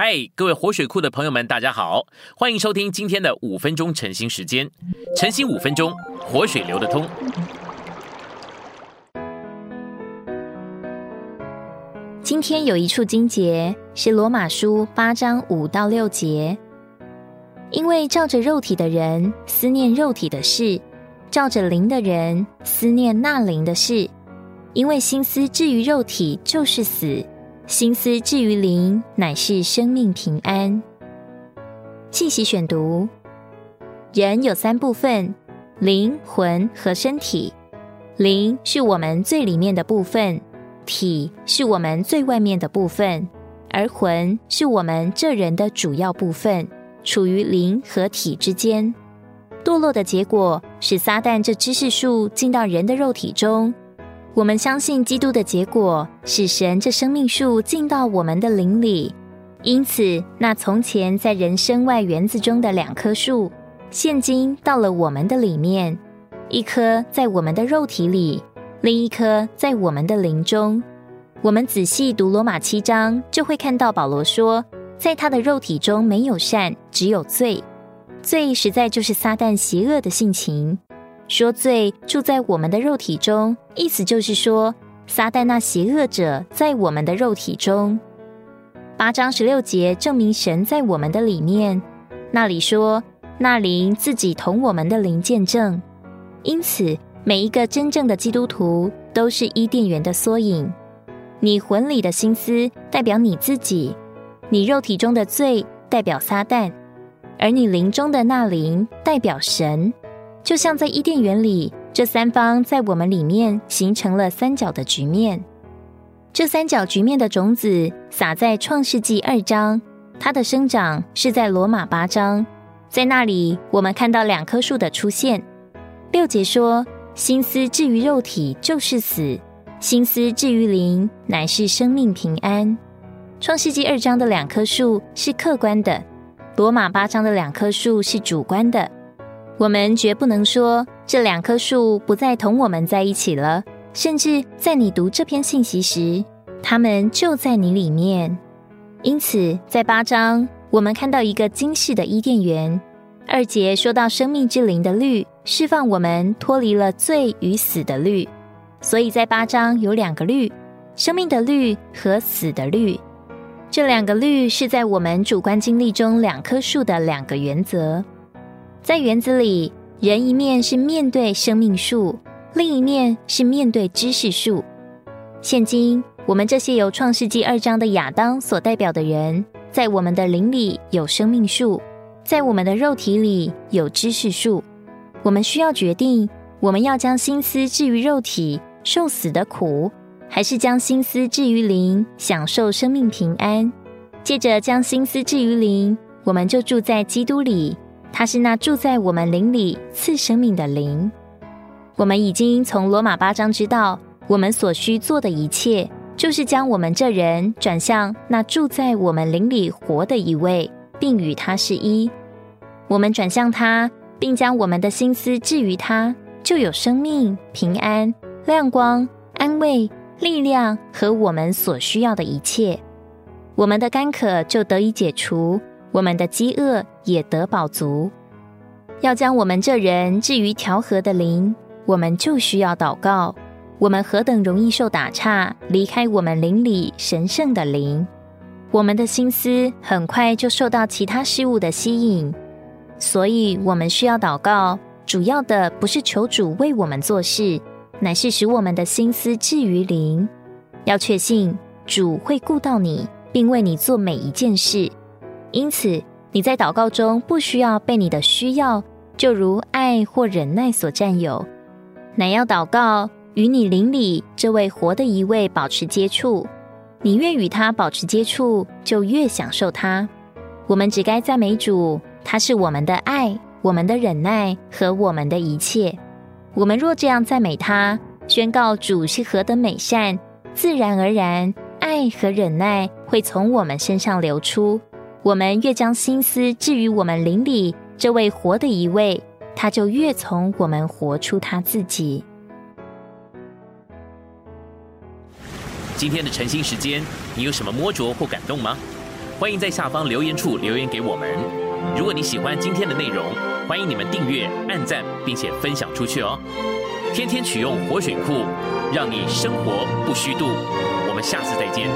嗨，各位活水库的朋友们，大家好，欢迎收听今天的五分钟晨兴时间。晨兴五分钟，活水流得通。今天有一处经节是罗马书八章五到六节，因为照着肉体的人思念肉体的事，照着灵的人思念那灵的事，因为心思至于肉体就是死。心思至于灵，乃是生命平安。信息选读：人有三部分，灵魂和身体。灵是我们最里面的部分，体是我们最外面的部分，而魂是我们这人的主要部分，处于灵和体之间。堕落的结果使撒旦这知识树进到人的肉体中。我们相信基督的结果是神这生命树进到我们的灵里，因此那从前在人身外园子中的两棵树，现今到了我们的里面，一棵在我们的肉体里，另一棵在我们的灵中。我们仔细读罗马七章，就会看到保罗说，在他的肉体中没有善，只有罪。罪实在就是撒旦邪恶的性情。说罪住在我们的肉体中，意思就是说，撒旦那邪恶者在我们的肉体中。八章十六节证明神在我们的里面，那里说那灵自己同我们的灵见证。因此，每一个真正的基督徒都是伊甸园的缩影。你魂里的心思代表你自己，你肉体中的罪代表撒旦，而你灵中的那灵代表神。就像在伊甸园里，这三方在我们里面形成了三角的局面。这三角局面的种子撒在创世纪二章，它的生长是在罗马八章，在那里我们看到两棵树的出现。六节说：“心思至于肉体就是死，心思至于灵乃是生命平安。”创世纪二章的两棵树是客观的，罗马八章的两棵树是主观的。我们绝不能说这两棵树不再同我们在一起了，甚至在你读这篇信息时，它们就在你里面。因此，在八章，我们看到一个惊世的伊甸园。二节说到生命之灵的律，释放我们脱离了罪与死的律。所以在八章有两个律：生命的律和死的律。这两个律是在我们主观经历中两棵树的两个原则。在园子里，人一面是面对生命树，另一面是面对知识树。现今，我们这些由创世纪二章的亚当所代表的人，在我们的灵里有生命树，在我们的肉体里有知识树。我们需要决定，我们要将心思置于肉体，受死的苦，还是将心思置于灵，享受生命平安。接着，将心思置于灵，我们就住在基督里。他是那住在我们灵里赐生命的灵。我们已经从罗马八章知道，我们所需做的一切，就是将我们这人转向那住在我们灵里活的一位，并与他是一。我们转向他，并将我们的心思置于他，就有生命、平安、亮光、安慰、力量和我们所需要的一切。我们的干渴就得以解除。我们的饥饿也得饱足。要将我们这人置于调和的灵，我们就需要祷告。我们何等容易受打岔，离开我们灵里神圣的灵。我们的心思很快就受到其他事物的吸引，所以我们需要祷告。主要的不是求主为我们做事，乃是使我们的心思置于灵。要确信主会顾到你，并为你做每一件事。因此，你在祷告中不需要被你的需要，就如爱或忍耐所占有，乃要祷告与你邻里这位活的一位保持接触。你越与他保持接触，就越享受他。我们只该赞美主，他是我们的爱、我们的忍耐和我们的一切。我们若这样赞美他，宣告主是何等美善，自然而然，爱和忍耐会从我们身上流出。我们越将心思置于我们邻里这位活的一位，他就越从我们活出他自己。今天的晨兴时间，你有什么摸着或感动吗？欢迎在下方留言处留言给我们。如果你喜欢今天的内容，欢迎你们订阅、按赞，并且分享出去哦。天天取用活水库，让你生活不虚度。我们下次再见。